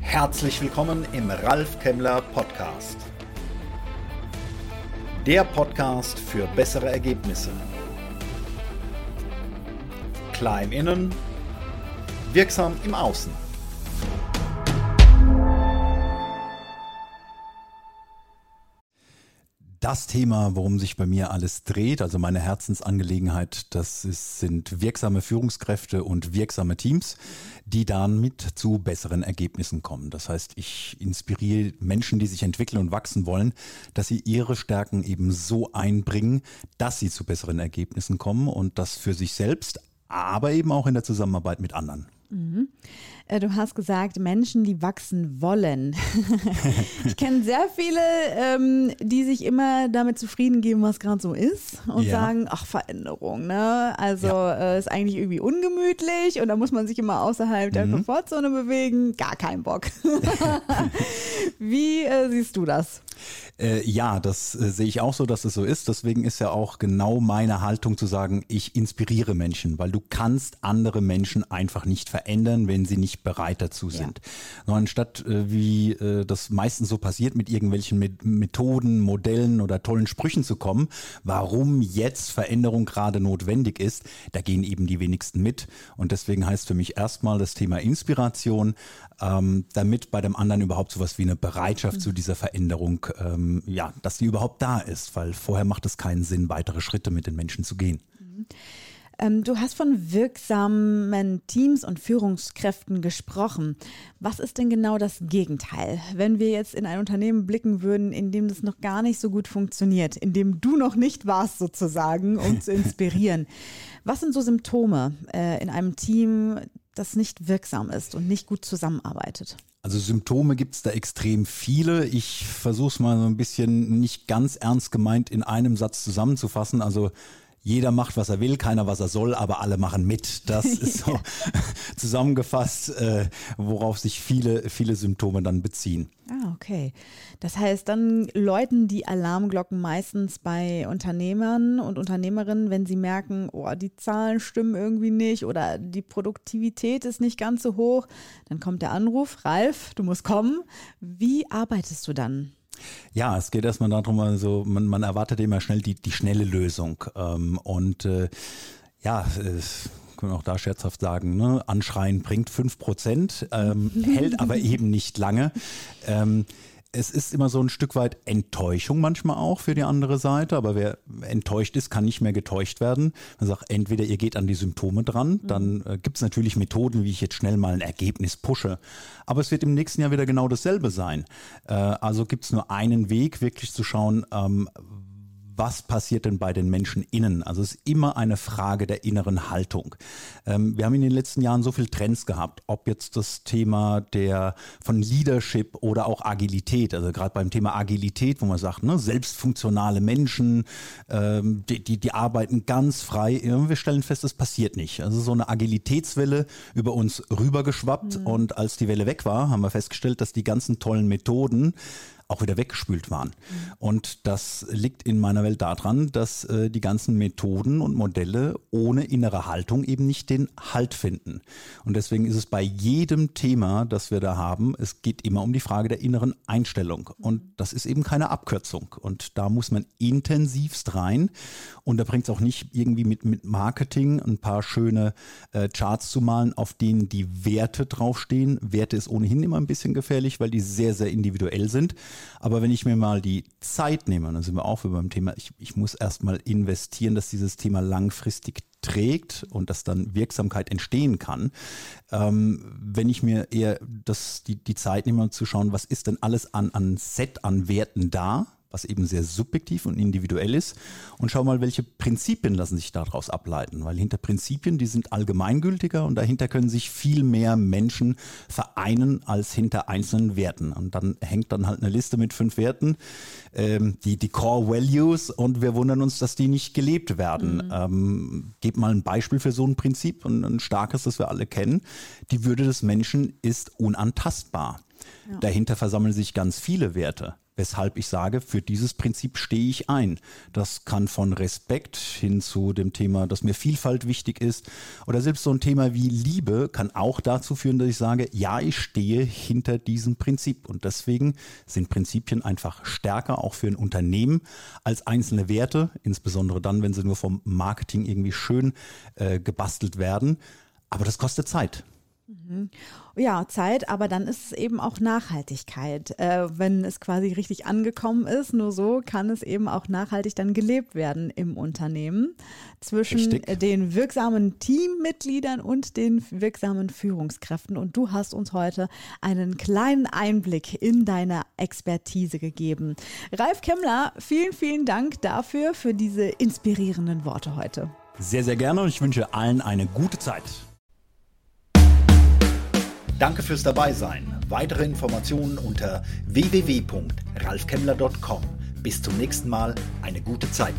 Herzlich willkommen im Ralf Kemmler Podcast. Der Podcast für bessere Ergebnisse. Klein innen, wirksam im Außen. Das Thema, worum sich bei mir alles dreht, also meine Herzensangelegenheit, das ist, sind wirksame Führungskräfte und wirksame Teams, die dann mit zu besseren Ergebnissen kommen. Das heißt, ich inspiriere Menschen, die sich entwickeln und wachsen wollen, dass sie ihre Stärken eben so einbringen, dass sie zu besseren Ergebnissen kommen und das für sich selbst, aber eben auch in der Zusammenarbeit mit anderen. Mhm. Äh, du hast gesagt, Menschen, die wachsen wollen. ich kenne sehr viele, ähm, die sich immer damit zufrieden geben, was gerade so ist und ja. sagen, ach, Veränderung, ne? Also ja. äh, ist eigentlich irgendwie ungemütlich und da muss man sich immer außerhalb mhm. der Komfortzone bewegen. Gar kein Bock. Wie äh, siehst du das? Äh, ja, das äh, sehe ich auch so, dass es so ist. Deswegen ist ja auch genau meine Haltung zu sagen, ich inspiriere Menschen, weil du kannst andere Menschen einfach nicht verändern, wenn sie nicht bereit dazu sind. Ja. Nur anstatt, äh, wie äh, das meistens so passiert, mit irgendwelchen mit Methoden, Modellen oder tollen Sprüchen zu kommen, warum jetzt Veränderung gerade notwendig ist, da gehen eben die wenigsten mit. Und deswegen heißt für mich erstmal das Thema Inspiration, ähm, damit bei dem anderen überhaupt sowas wie eine Bereitschaft mhm. zu dieser Veränderung, ähm, ja, dass die überhaupt da ist, weil vorher macht es keinen Sinn, weitere Schritte mit den Menschen zu gehen. Mhm. Ähm, du hast von wirksamen Teams und Führungskräften gesprochen. Was ist denn genau das Gegenteil? Wenn wir jetzt in ein Unternehmen blicken würden, in dem das noch gar nicht so gut funktioniert, in dem du noch nicht warst sozusagen, um zu inspirieren. Was sind so Symptome äh, in einem Team, das nicht wirksam ist und nicht gut zusammenarbeitet? Also Symptome gibt es da extrem viele. Ich versuche es mal so ein bisschen nicht ganz ernst gemeint in einem Satz zusammenzufassen. Also jeder macht, was er will, keiner, was er soll, aber alle machen mit. Das ist so zusammengefasst, äh, worauf sich viele, viele Symptome dann beziehen. Ah, okay. Das heißt, dann läuten die Alarmglocken meistens bei Unternehmern und Unternehmerinnen, wenn sie merken, oh, die Zahlen stimmen irgendwie nicht oder die Produktivität ist nicht ganz so hoch. Dann kommt der Anruf, Ralf, du musst kommen. Wie arbeitest du dann? Ja, es geht erstmal darum, also man, man erwartet immer schnell die, die schnelle Lösung. Ähm, und äh, ja, äh, können wir auch da scherzhaft sagen, ne? Anschreien bringt 5%, ähm, hält aber eben nicht lange. Ähm, es ist immer so ein Stück weit Enttäuschung manchmal auch für die andere Seite, aber wer enttäuscht ist, kann nicht mehr getäuscht werden. Man sagt, entweder ihr geht an die Symptome dran, dann äh, gibt es natürlich Methoden, wie ich jetzt schnell mal ein Ergebnis pushe. Aber es wird im nächsten Jahr wieder genau dasselbe sein. Äh, also gibt es nur einen Weg, wirklich zu schauen, ähm, was passiert denn bei den Menschen innen? Also es ist immer eine Frage der inneren Haltung. Ähm, wir haben in den letzten Jahren so viele Trends gehabt, ob jetzt das Thema der von Leadership oder auch Agilität, also gerade beim Thema Agilität, wo man sagt, ne, selbstfunktionale Menschen, ähm, die, die, die arbeiten ganz frei. Wir stellen fest, es passiert nicht. Also so eine Agilitätswelle über uns rübergeschwappt mhm. und als die Welle weg war, haben wir festgestellt, dass die ganzen tollen Methoden auch wieder weggespült waren. Und das liegt in meiner Welt daran, dass äh, die ganzen Methoden und Modelle ohne innere Haltung eben nicht den Halt finden. Und deswegen ist es bei jedem Thema, das wir da haben, es geht immer um die Frage der inneren Einstellung. Und das ist eben keine Abkürzung. Und da muss man intensivst rein. Und da bringt es auch nicht irgendwie mit, mit Marketing ein paar schöne äh, Charts zu malen, auf denen die Werte draufstehen. Werte ist ohnehin immer ein bisschen gefährlich, weil die sehr, sehr individuell sind. Aber wenn ich mir mal die Zeit nehme, dann sind wir auch beim Thema, ich, ich muss erstmal investieren, dass dieses Thema langfristig trägt und dass dann Wirksamkeit entstehen kann. Ähm, wenn ich mir eher das, die, die Zeit nehme, zu schauen, was ist denn alles an, an Set an Werten da, was eben sehr subjektiv und individuell ist. Und schau mal, welche Prinzipien lassen sich daraus ableiten. Weil hinter Prinzipien, die sind allgemeingültiger und dahinter können sich viel mehr Menschen vereinen als hinter einzelnen Werten. Und dann hängt dann halt eine Liste mit fünf Werten, ähm, die, die Core Values und wir wundern uns, dass die nicht gelebt werden. Mhm. Ähm, gib mal ein Beispiel für so ein Prinzip und ein starkes, das wir alle kennen. Die Würde des Menschen ist unantastbar. Ja. Dahinter versammeln sich ganz viele Werte. Weshalb ich sage, für dieses Prinzip stehe ich ein. Das kann von Respekt hin zu dem Thema, dass mir Vielfalt wichtig ist oder selbst so ein Thema wie Liebe kann auch dazu führen, dass ich sage, ja, ich stehe hinter diesem Prinzip und deswegen sind Prinzipien einfach stärker auch für ein Unternehmen als einzelne Werte, insbesondere dann, wenn sie nur vom Marketing irgendwie schön äh, gebastelt werden. Aber das kostet Zeit. Mhm. Ja, Zeit, aber dann ist es eben auch Nachhaltigkeit. Äh, wenn es quasi richtig angekommen ist, nur so kann es eben auch nachhaltig dann gelebt werden im Unternehmen zwischen richtig. den wirksamen Teammitgliedern und den wirksamen Führungskräften. Und du hast uns heute einen kleinen Einblick in deine Expertise gegeben. Ralf Kemmler, vielen, vielen Dank dafür, für diese inspirierenden Worte heute. Sehr, sehr gerne und ich wünsche allen eine gute Zeit. Danke fürs Dabeisein. Weitere Informationen unter www.ralfkemmler.com. Bis zum nächsten Mal. Eine gute Zeit.